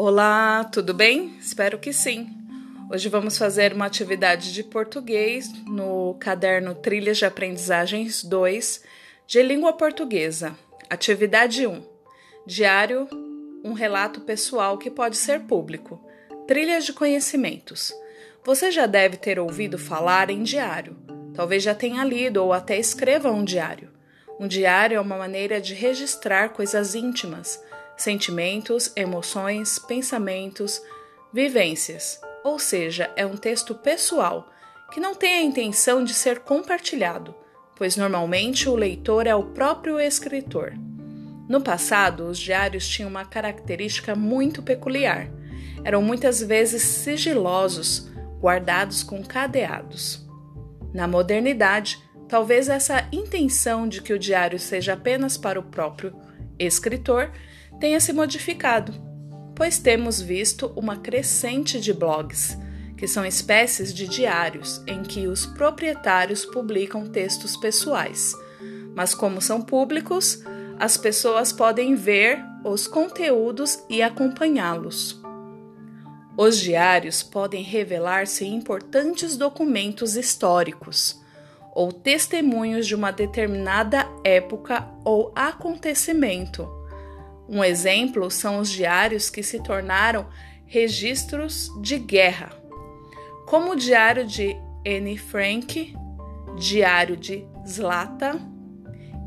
Olá, tudo bem? Espero que sim. Hoje vamos fazer uma atividade de português no caderno Trilhas de Aprendizagens 2 de Língua Portuguesa. Atividade 1. Diário, um relato pessoal que pode ser público. Trilhas de conhecimentos. Você já deve ter ouvido falar em diário. Talvez já tenha lido ou até escreva um diário. Um diário é uma maneira de registrar coisas íntimas sentimentos, emoções, pensamentos, vivências, ou seja, é um texto pessoal que não tem a intenção de ser compartilhado, pois normalmente o leitor é o próprio escritor. No passado, os diários tinham uma característica muito peculiar. Eram muitas vezes sigilosos, guardados com cadeados. Na modernidade, talvez essa intenção de que o diário seja apenas para o próprio escritor tenha se modificado, pois temos visto uma crescente de blogs, que são espécies de diários em que os proprietários publicam textos pessoais. Mas, como são públicos, as pessoas podem ver os conteúdos e acompanhá-los. Os diários podem revelar-se importantes documentos históricos ou testemunhos de uma determinada época ou acontecimento um exemplo são os diários que se tornaram registros de guerra, como o diário de Anne Frank, diário de Zlata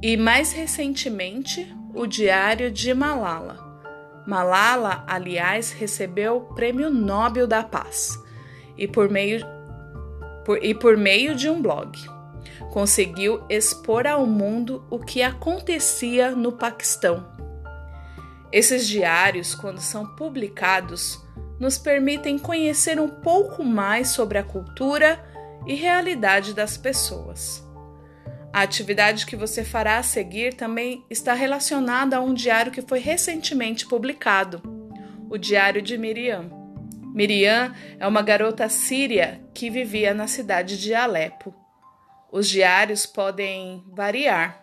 e, mais recentemente, o diário de Malala. Malala, aliás, recebeu o Prêmio Nobel da Paz e por meio, por, e por meio de um blog conseguiu expor ao mundo o que acontecia no Paquistão esses diários, quando são publicados, nos permitem conhecer um pouco mais sobre a cultura e realidade das pessoas. A atividade que você fará a seguir também está relacionada a um diário que foi recentemente publicado, o Diário de Miriam. Miriam é uma garota síria que vivia na cidade de Alepo. Os diários podem variar,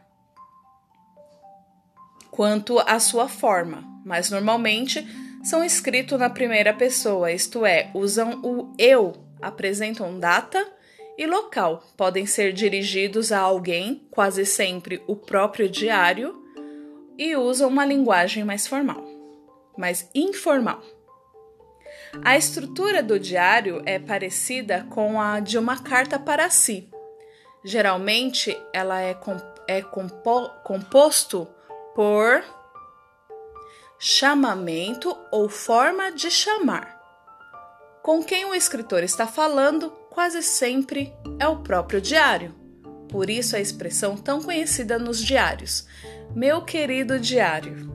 quanto à sua forma, mas normalmente são escritos na primeira pessoa, isto é, usam o eu, apresentam data e local, podem ser dirigidos a alguém, quase sempre o próprio diário, e usam uma linguagem mais formal, mais informal. A estrutura do diário é parecida com a de uma carta para si. Geralmente, ela é, comp é compo composto por chamamento ou forma de chamar. Com quem o escritor está falando quase sempre é o próprio diário. Por isso a expressão tão conhecida nos diários, meu querido diário.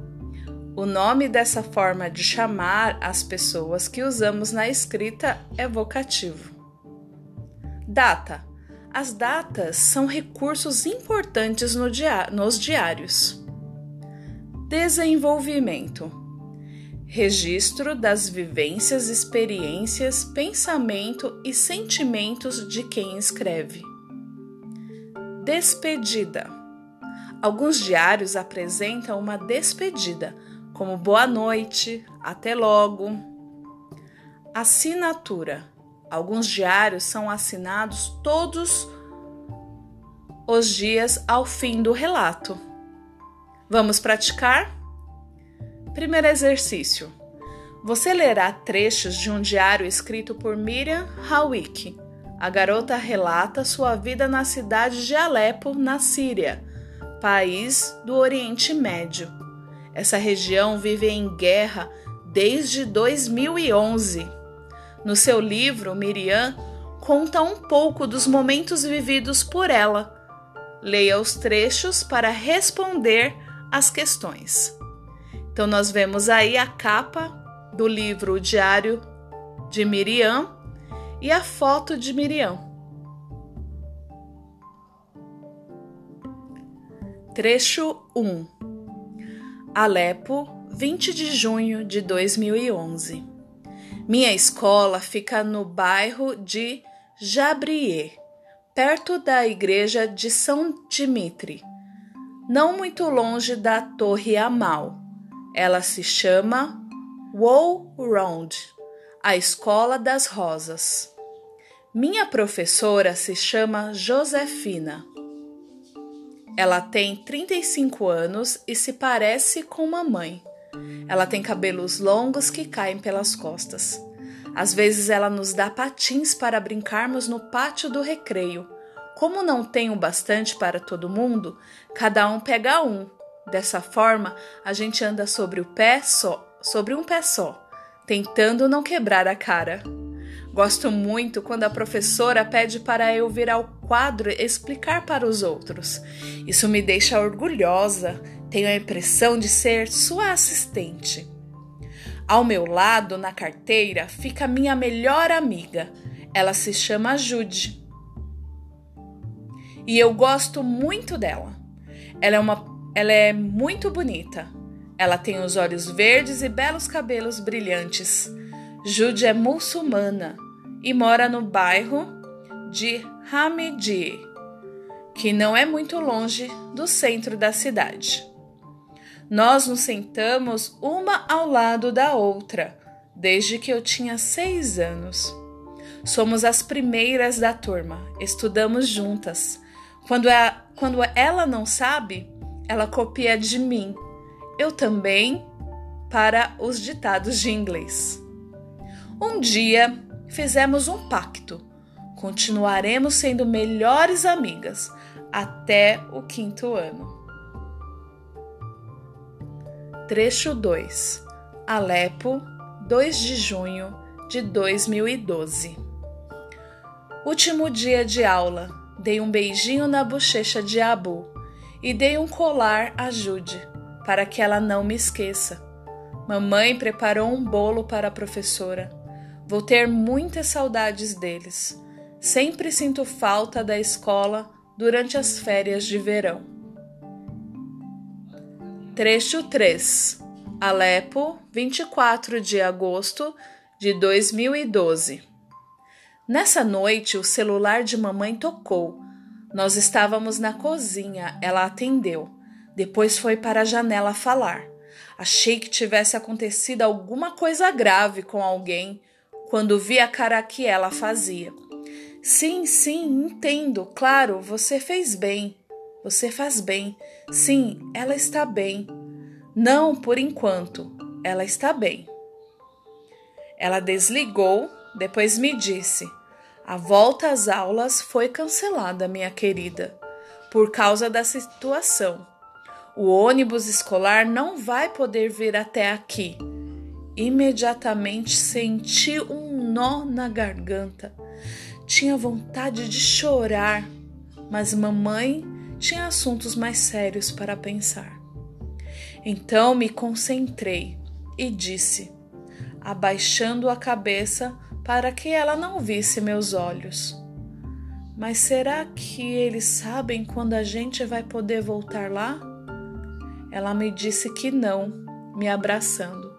O nome dessa forma de chamar as pessoas que usamos na escrita é vocativo. Data. As datas são recursos importantes no nos diários. Desenvolvimento registro das vivências, experiências, pensamento e sentimentos de quem escreve. Despedida. Alguns diários apresentam uma despedida, como boa noite, até logo. Assinatura. Alguns diários são assinados todos os dias ao fim do relato. Vamos praticar? Primeiro exercício. Você lerá trechos de um diário escrito por Miriam Hawick. A garota relata sua vida na cidade de Alepo, na Síria, país do Oriente Médio. Essa região vive em guerra desde 2011. No seu livro, Miriam conta um pouco dos momentos vividos por ela. Leia os trechos para responder as questões. Então, nós vemos aí a capa do livro o Diário de Miriam e a foto de Miriam. Trecho 1 Alepo, 20 de junho de 2011. Minha escola fica no bairro de Jabrier, perto da igreja de São Dimitri não muito longe da Torre Amal. Ela se chama Wall Round, a Escola das Rosas. Minha professora se chama Josefina. Ela tem 35 anos e se parece com mamãe. Ela tem cabelos longos que caem pelas costas. Às vezes ela nos dá patins para brincarmos no pátio do recreio. Como não tenho bastante para todo mundo, cada um pega um. Dessa forma, a gente anda sobre o pé só, sobre um pé só, tentando não quebrar a cara. Gosto muito quando a professora pede para eu vir ao quadro explicar para os outros. Isso me deixa orgulhosa, tenho a impressão de ser sua assistente. Ao meu lado, na carteira, fica minha melhor amiga. Ela se chama Jude. E eu gosto muito dela. Ela é, uma, ela é muito bonita. Ela tem os olhos verdes e belos cabelos brilhantes. Jude é muçulmana e mora no bairro de Hamidi, que não é muito longe do centro da cidade. Nós nos sentamos uma ao lado da outra, desde que eu tinha seis anos. Somos as primeiras da turma, estudamos juntas. Quando, a, quando ela não sabe, ela copia de mim. Eu também para os ditados de inglês. Um dia fizemos um pacto. Continuaremos sendo melhores amigas até o quinto ano. Trecho 2 Alepo, 2 de junho de 2012 Último dia de aula, dei um beijinho na bochecha de Abu e dei um colar a Jude para que ela não me esqueça. Mamãe preparou um bolo para a professora. Vou ter muitas saudades deles. Sempre sinto falta da escola durante as férias de verão. Trecho 3 Alepo, 24 de agosto de 2012 Nessa noite, o celular de mamãe tocou. Nós estávamos na cozinha, ela atendeu. Depois foi para a janela falar. Achei que tivesse acontecido alguma coisa grave com alguém quando vi a cara que ela fazia. Sim, sim, entendo. Claro, você fez bem. Você faz bem. Sim, ela está bem. Não, por enquanto. Ela está bem. Ela desligou, depois me disse: A volta às aulas foi cancelada, minha querida, por causa da situação. O ônibus escolar não vai poder vir até aqui. Imediatamente senti um nó na garganta. Tinha vontade de chorar, mas mamãe tinha assuntos mais sérios para pensar. Então me concentrei e disse, abaixando a cabeça para que ela não visse meus olhos: Mas será que eles sabem quando a gente vai poder voltar lá? Ela me disse que não, me abraçando,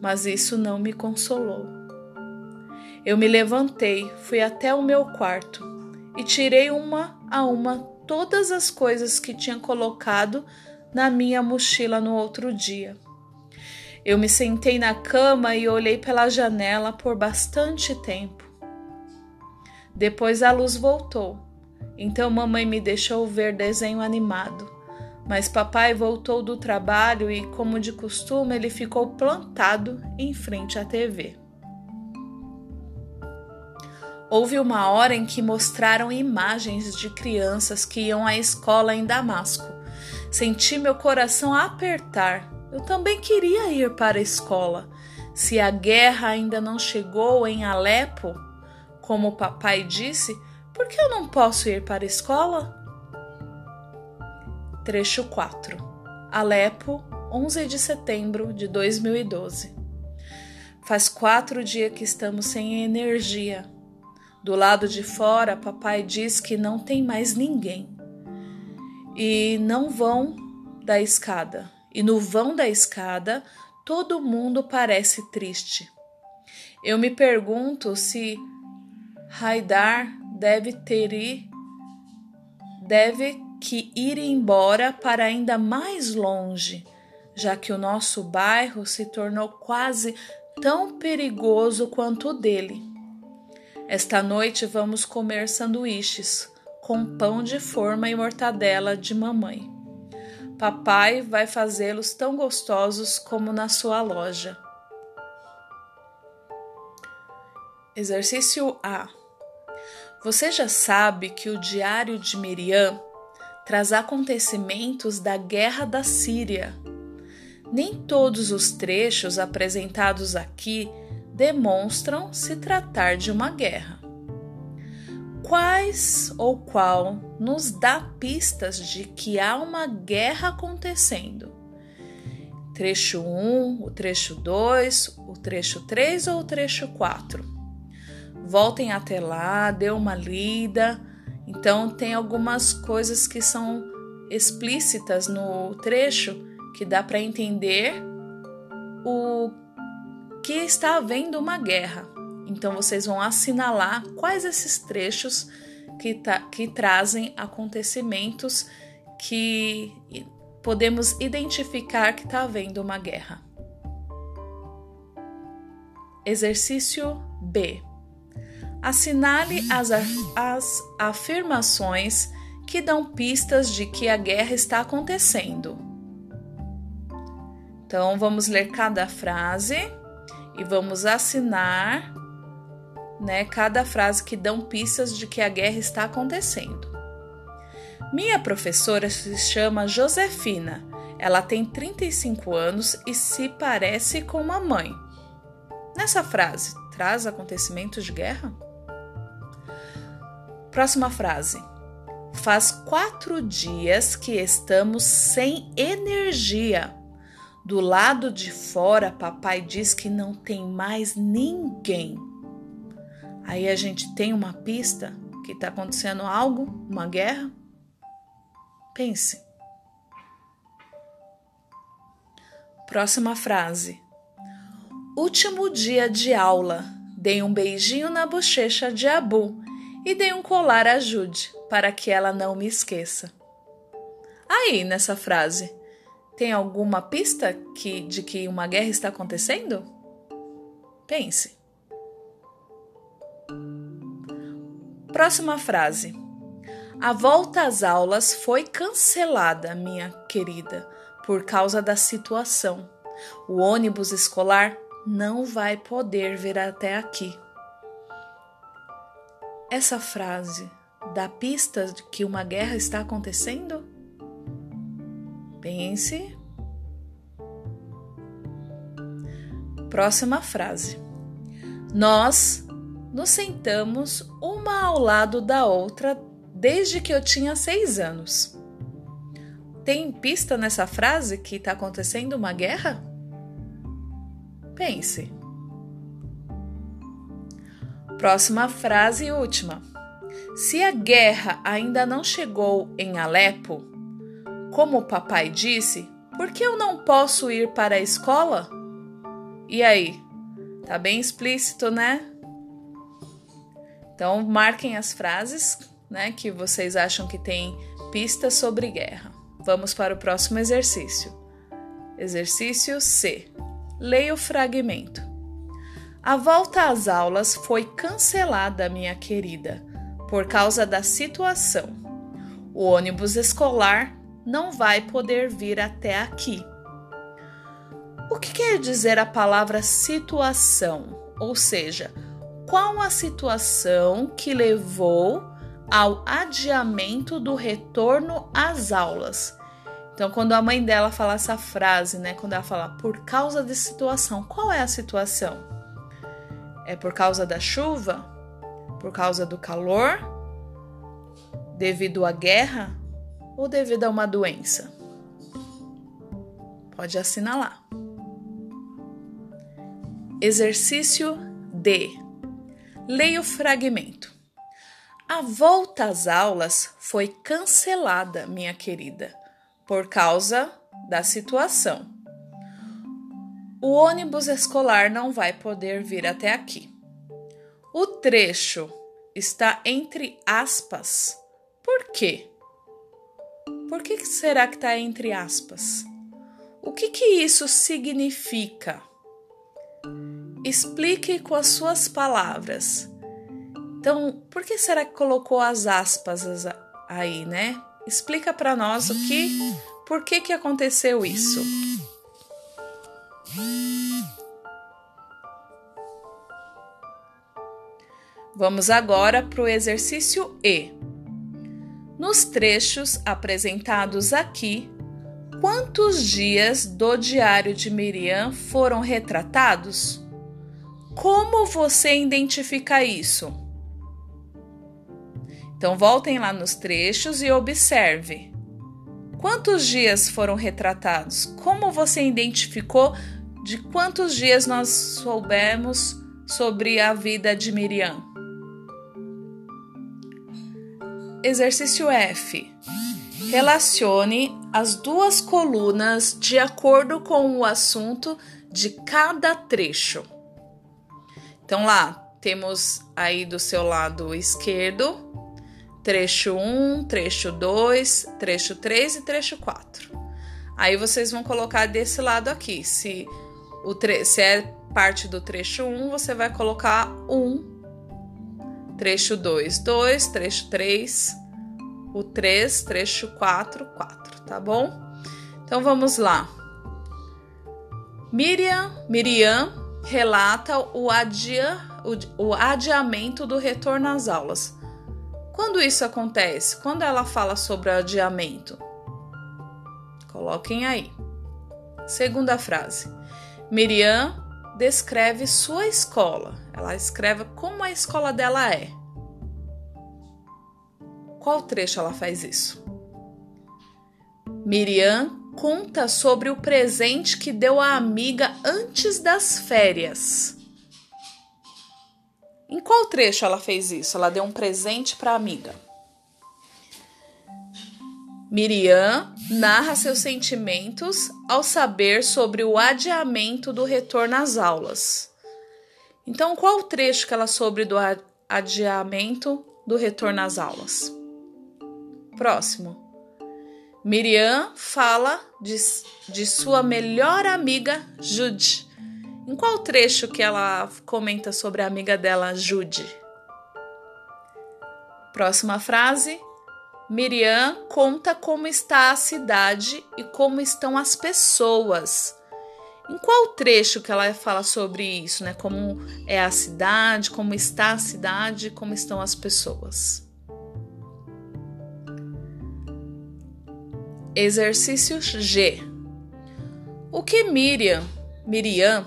mas isso não me consolou. Eu me levantei, fui até o meu quarto e tirei uma a uma todas as coisas que tinha colocado na minha mochila no outro dia. Eu me sentei na cama e olhei pela janela por bastante tempo. Depois a luz voltou, então mamãe me deixou ver desenho animado. Mas papai voltou do trabalho e, como de costume, ele ficou plantado em frente à TV. Houve uma hora em que mostraram imagens de crianças que iam à escola em Damasco. Senti meu coração apertar. Eu também queria ir para a escola. Se a guerra ainda não chegou em Alepo, como o papai disse, por que eu não posso ir para a escola? Trecho 4 Alepo, 11 de setembro de 2012 Faz quatro dias que estamos sem energia. Do lado de fora, papai diz que não tem mais ninguém. E não vão da escada. E no vão da escada, todo mundo parece triste. Eu me pergunto se Haidar deve ter deve que ir embora para ainda mais longe, já que o nosso bairro se tornou quase tão perigoso quanto o dele. Esta noite vamos comer sanduíches com pão de forma e mortadela de mamãe. Papai vai fazê-los tão gostosos como na sua loja. Exercício A. Você já sabe que o diário de Miriam traz acontecimentos da guerra da Síria. Nem todos os trechos apresentados aqui demonstram se tratar de uma guerra. Quais ou qual nos dá pistas de que há uma guerra acontecendo? Trecho 1, o trecho 2, o trecho 3 ou o trecho 4? Voltem até lá, dê uma lida. Então, tem algumas coisas que são explícitas no trecho que dá para entender o que está havendo uma guerra. Então vocês vão assinalar quais esses trechos que, tá, que trazem acontecimentos que podemos identificar que está havendo uma guerra. Exercício B. Assinale as, as afirmações que dão pistas de que a guerra está acontecendo. Então, vamos ler cada frase e vamos assinar né, cada frase que dão pistas de que a guerra está acontecendo. Minha professora se chama Josefina. Ela tem 35 anos e se parece com uma mãe. Nessa frase, traz acontecimentos de guerra? Próxima frase. Faz quatro dias que estamos sem energia. Do lado de fora, papai diz que não tem mais ninguém. Aí a gente tem uma pista que está acontecendo algo, uma guerra. Pense. Próxima frase. Último dia de aula. Dei um beijinho na bochecha de Abu e dei um colar a Jude para que ela não me esqueça. Aí, nessa frase, tem alguma pista que, de que uma guerra está acontecendo? Pense. Próxima frase. A volta às aulas foi cancelada, minha querida, por causa da situação. O ônibus escolar não vai poder vir até aqui. Essa frase dá pistas de que uma guerra está acontecendo? Pense. Próxima frase. Nós nos sentamos uma ao lado da outra desde que eu tinha seis anos. Tem pista nessa frase que está acontecendo uma guerra? Pense. Próxima frase e última. Se a guerra ainda não chegou em Alepo, como o papai disse, por que eu não posso ir para a escola? E aí? Tá bem explícito, né? Então, marquem as frases né, que vocês acham que tem pistas sobre guerra. Vamos para o próximo exercício. Exercício C. Leia o fragmento. A volta às aulas foi cancelada, minha querida, por causa da situação. O ônibus escolar não vai poder vir até aqui. O que quer dizer a palavra situação? Ou seja, qual a situação que levou ao adiamento do retorno às aulas? Então, quando a mãe dela fala essa frase, né, quando ela fala por causa de situação, qual é a situação? É por causa da chuva? Por causa do calor? Devido à guerra? ou devido a uma doença? Pode assinalar. Exercício D. Leia o fragmento. A volta às aulas foi cancelada, minha querida, por causa da situação. O ônibus escolar não vai poder vir até aqui. O trecho está entre aspas. Por quê? Por que será que está entre aspas? O que, que isso significa? Explique com as suas palavras. Então, por que será que colocou as aspas aí, né? Explica para nós o que, por que que aconteceu isso. Vamos agora para o exercício E. Nos trechos apresentados aqui, quantos dias do diário de Miriam foram retratados? Como você identifica isso? Então, voltem lá nos trechos e observe. Quantos dias foram retratados? Como você identificou de quantos dias nós soubemos sobre a vida de Miriam? Exercício F. Relacione as duas colunas de acordo com o assunto de cada trecho. Então, lá temos aí do seu lado esquerdo, trecho 1, trecho 2, trecho 3 e trecho 4. Aí vocês vão colocar desse lado aqui. Se, o se é parte do trecho 1, você vai colocar 1 trecho 2, 2, trecho 3, o 3, trecho 4, 4, tá bom? Então vamos lá. Miriam, Miriam relata o, adia, o, o adiamento do retorno às aulas. Quando isso acontece? Quando ela fala sobre o adiamento? Coloquem aí. Segunda frase. Miriam descreve sua escola. Ela escreve como a escola dela é. Qual trecho ela faz isso? Miriam conta sobre o presente que deu à amiga antes das férias. Em qual trecho ela fez isso? Ela deu um presente para a amiga. Miriam narra seus sentimentos ao saber sobre o adiamento do retorno às aulas. Então, qual o trecho que ela soube do adiamento do retorno às aulas? Próximo. Miriam fala de, de sua melhor amiga Jude. Em qual trecho que ela comenta sobre a amiga dela, Jude? Próxima frase. Miriam conta como está a cidade e como estão as pessoas. Em qual trecho que ela fala sobre isso, né? Como é a cidade, como está a cidade, como estão as pessoas. Exercício G. O que Miriam, Miriam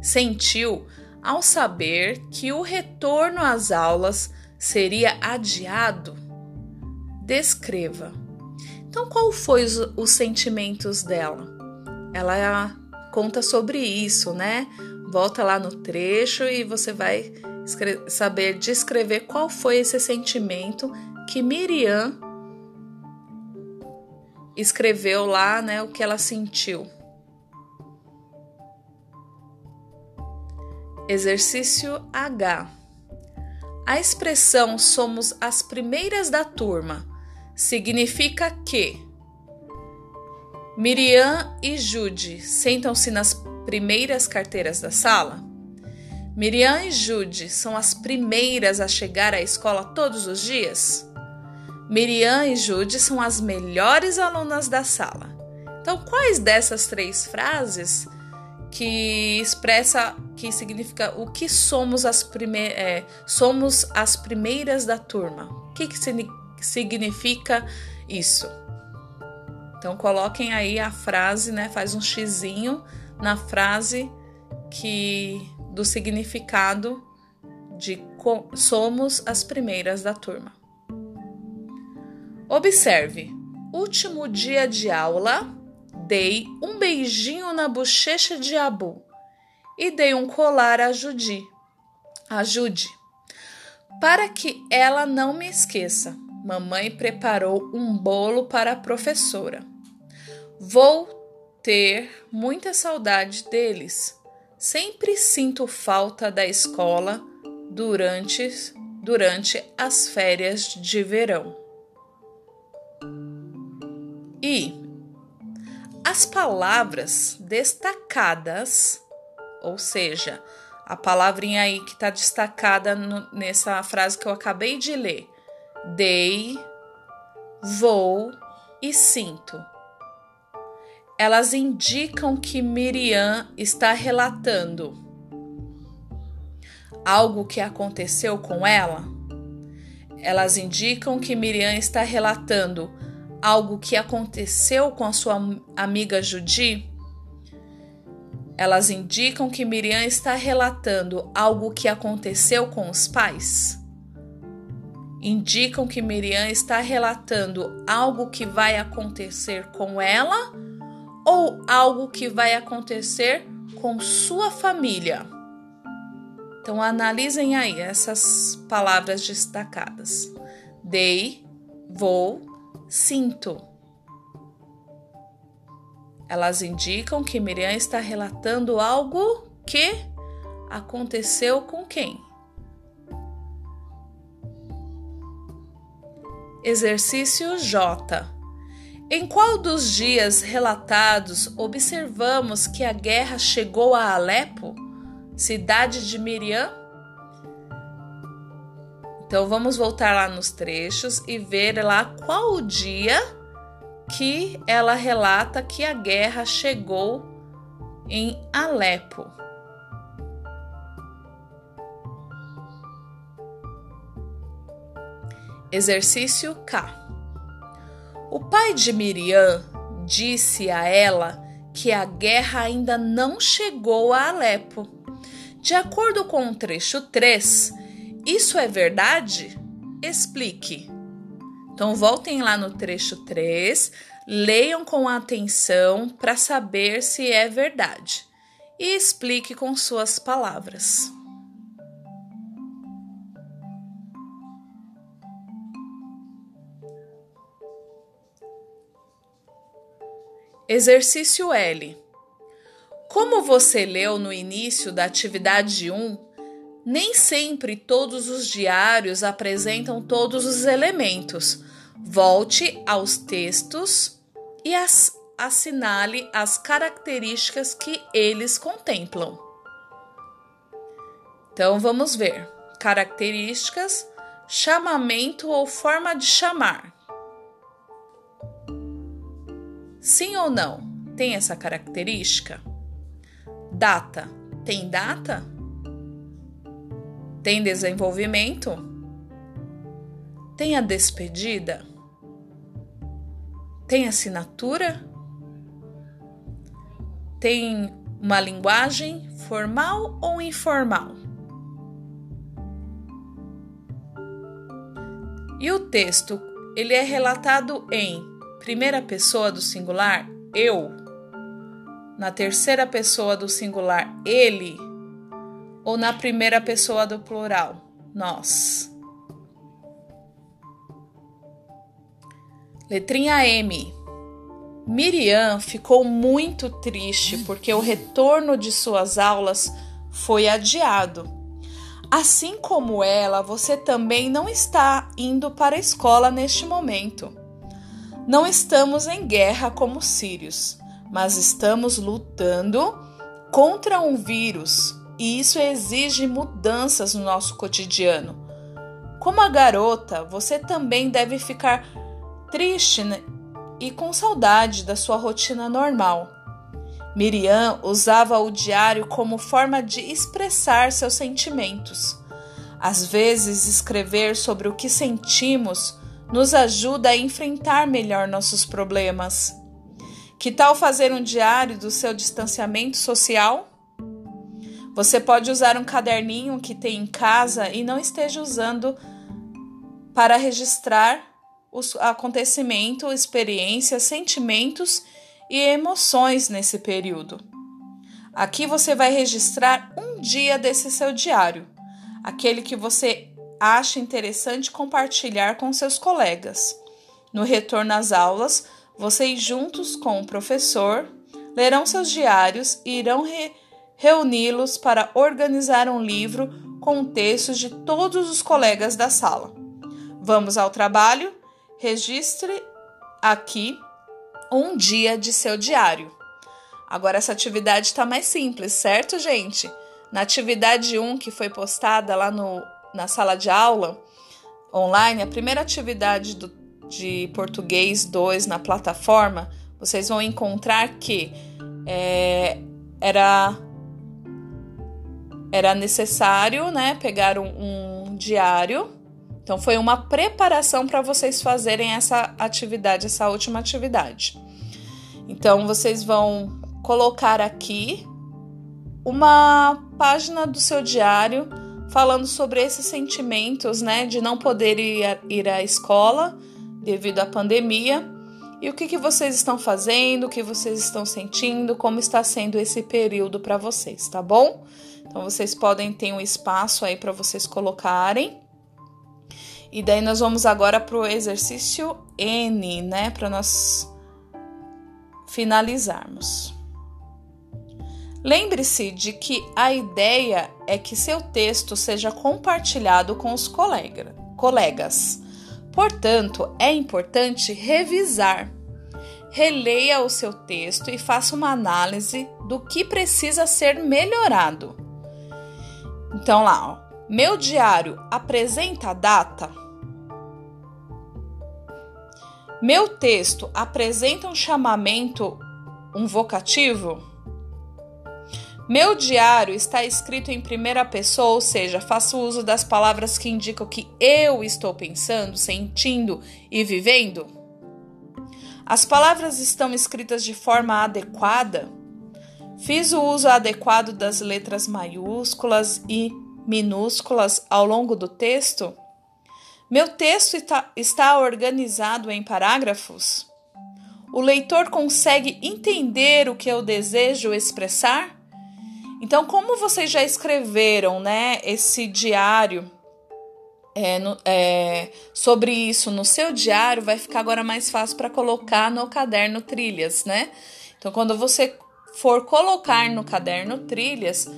sentiu ao saber que o retorno às aulas seria adiado? descreva. Então, qual foi os, os sentimentos dela? Ela conta sobre isso, né? Volta lá no trecho e você vai saber descrever qual foi esse sentimento que Miriam escreveu lá, né? O que ela sentiu. Exercício H. A expressão somos as primeiras da turma significa que Miriam e Jude sentam-se nas primeiras carteiras da sala? Miriam e Jude são as primeiras a chegar à escola todos os dias? Miriam e Jude são as melhores alunas da sala. Então, quais dessas três frases que expressa, que significa o que somos as, prime é, somos as primeiras da turma? O que, que significa? isso. Então coloquem aí a frase, né? Faz um xizinho na frase que do significado de somos as primeiras da turma. Observe. Último dia de aula, dei um beijinho na bochecha de Abu e dei um colar a Judi. Ajude. Para que ela não me esqueça. Mamãe preparou um bolo para a professora. Vou ter muita saudade deles. Sempre sinto falta da escola durante, durante as férias de verão. E As palavras destacadas, ou seja, a palavrinha aí que está destacada no, nessa frase que eu acabei de ler, dei, vou e sinto. Elas indicam que Miriam está relatando algo que aconteceu com ela. Elas indicam que Miriam está relatando algo que aconteceu com a sua amiga Judy? Elas indicam que Miriam está relatando algo que aconteceu com os pais? Indicam que Miriam está relatando algo que vai acontecer com ela ou algo que vai acontecer com sua família? Então analisem aí essas palavras destacadas. Dei, vou, sinto. Elas indicam que Miriam está relatando algo que aconteceu com quem? Exercício J. Em qual dos dias relatados observamos que a guerra chegou a Alepo, cidade de Miriam? Então vamos voltar lá nos trechos e ver lá qual o dia que ela relata que a guerra chegou em Alepo. Exercício K. O pai de Miriam disse a ela que a guerra ainda não chegou a Alepo. De acordo com o trecho 3, isso é verdade? Explique. Então, voltem lá no trecho 3, leiam com atenção para saber se é verdade e explique com suas palavras. Exercício L. Como você leu no início da atividade 1, nem sempre todos os diários apresentam todos os elementos. Volte aos textos e as, assinale as características que eles contemplam. Então vamos ver. Características, chamamento ou forma de chamar. Sim ou não? Tem essa característica? Data. Tem data? Tem desenvolvimento? Tem a despedida? Tem assinatura? Tem uma linguagem formal ou informal? E o texto, ele é relatado em primeira pessoa do singular, eu, na terceira pessoa do singular, ele ou na primeira pessoa do plural, nós. Letrinha M. Miriam ficou muito triste porque o retorno de suas aulas foi adiado. Assim como ela, você também não está indo para a escola neste momento. Não estamos em guerra como sírios, mas estamos lutando contra um vírus e isso exige mudanças no nosso cotidiano. Como a garota, você também deve ficar triste né? e com saudade da sua rotina normal. Miriam usava o diário como forma de expressar seus sentimentos. Às vezes, escrever sobre o que sentimos nos ajuda a enfrentar melhor nossos problemas. Que tal fazer um diário do seu distanciamento social? Você pode usar um caderninho que tem em casa e não esteja usando para registrar os acontecimentos, experiências, sentimentos e emoções nesse período. Aqui você vai registrar um dia desse seu diário, aquele que você acha interessante compartilhar com seus colegas. No retorno às aulas, vocês juntos com o professor lerão seus diários e irão re reuni-los para organizar um livro com textos de todos os colegas da sala. Vamos ao trabalho? Registre aqui um dia de seu diário. Agora essa atividade está mais simples, certo, gente? Na atividade 1 que foi postada lá no, na sala de aula online, a primeira atividade do, de português 2 na plataforma, vocês vão encontrar que é, era era necessário, né, pegar um, um diário. Então foi uma preparação para vocês fazerem essa atividade, essa última atividade. Então vocês vão colocar aqui uma página do seu diário falando sobre esses sentimentos, né, de não poder ir, ir à escola devido à pandemia e o que, que vocês estão fazendo, o que vocês estão sentindo, como está sendo esse período para vocês, tá bom? Então vocês podem ter um espaço aí para vocês colocarem. E daí nós vamos agora para o exercício N, né, para nós finalizarmos. Lembre-se de que a ideia é que seu texto seja compartilhado com os colega, colegas. Portanto, é importante revisar. Releia o seu texto e faça uma análise do que precisa ser melhorado. Então lá, ó, meu diário apresenta a data? Meu texto apresenta um chamamento, um vocativo? Meu diário está escrito em primeira pessoa, ou seja, faço uso das palavras que indicam que eu estou pensando, sentindo e vivendo? As palavras estão escritas de forma adequada? Fiz o uso adequado das letras maiúsculas e minúsculas ao longo do texto? Meu texto está organizado em parágrafos? O leitor consegue entender o que eu desejo expressar? Então, como vocês já escreveram, né, esse diário é, no, é, sobre isso no seu diário, vai ficar agora mais fácil para colocar no caderno trilhas, né? Então, quando você for colocar no caderno trilhas,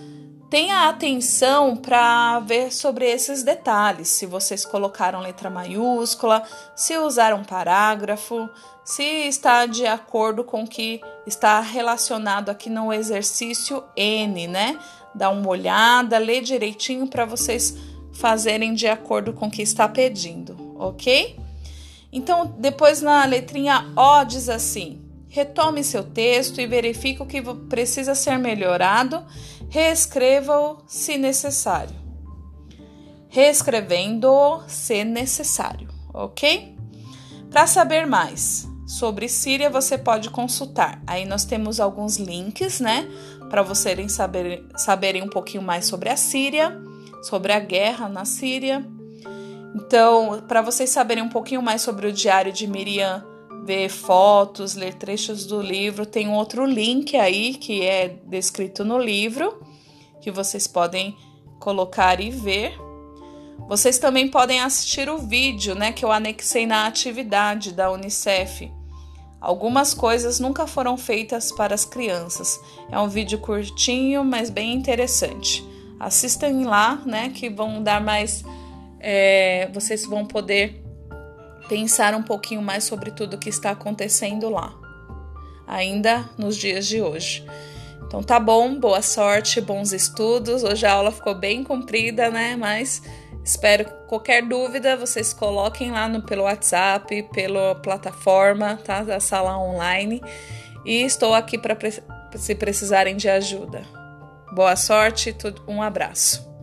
tenha atenção para ver sobre esses detalhes. Se vocês colocaram letra maiúscula, se usaram parágrafo, se está de acordo com o que está relacionado aqui no exercício N, né? Dá uma olhada, lê direitinho para vocês fazerem de acordo com o que está pedindo, ok? Então, depois na letrinha O diz assim: retome seu texto e verifique o que precisa ser melhorado, reescreva-o se necessário. Reescrevendo-o se necessário, ok? Para saber mais sobre Síria, você pode consultar. Aí nós temos alguns links, né? Para vocês saber, saberem um pouquinho mais sobre a Síria, sobre a guerra na Síria. Então, para vocês saberem um pouquinho mais sobre o diário de Miriam ver fotos, ler trechos do livro, tem um outro link aí que é descrito no livro que vocês podem colocar e ver. Vocês também podem assistir o vídeo, né, que eu anexei na atividade da UNICEF. Algumas coisas nunca foram feitas para as crianças. É um vídeo curtinho, mas bem interessante. Assistam lá, né, que vão dar mais. É, vocês vão poder pensar um pouquinho mais sobre tudo que está acontecendo lá, ainda nos dias de hoje. Então tá bom, boa sorte, bons estudos. Hoje a aula ficou bem comprida, né? Mas espero que qualquer dúvida vocês coloquem lá no, pelo WhatsApp, pela plataforma, tá? Da sala online. E estou aqui para se precisarem de ajuda. Boa sorte, um abraço.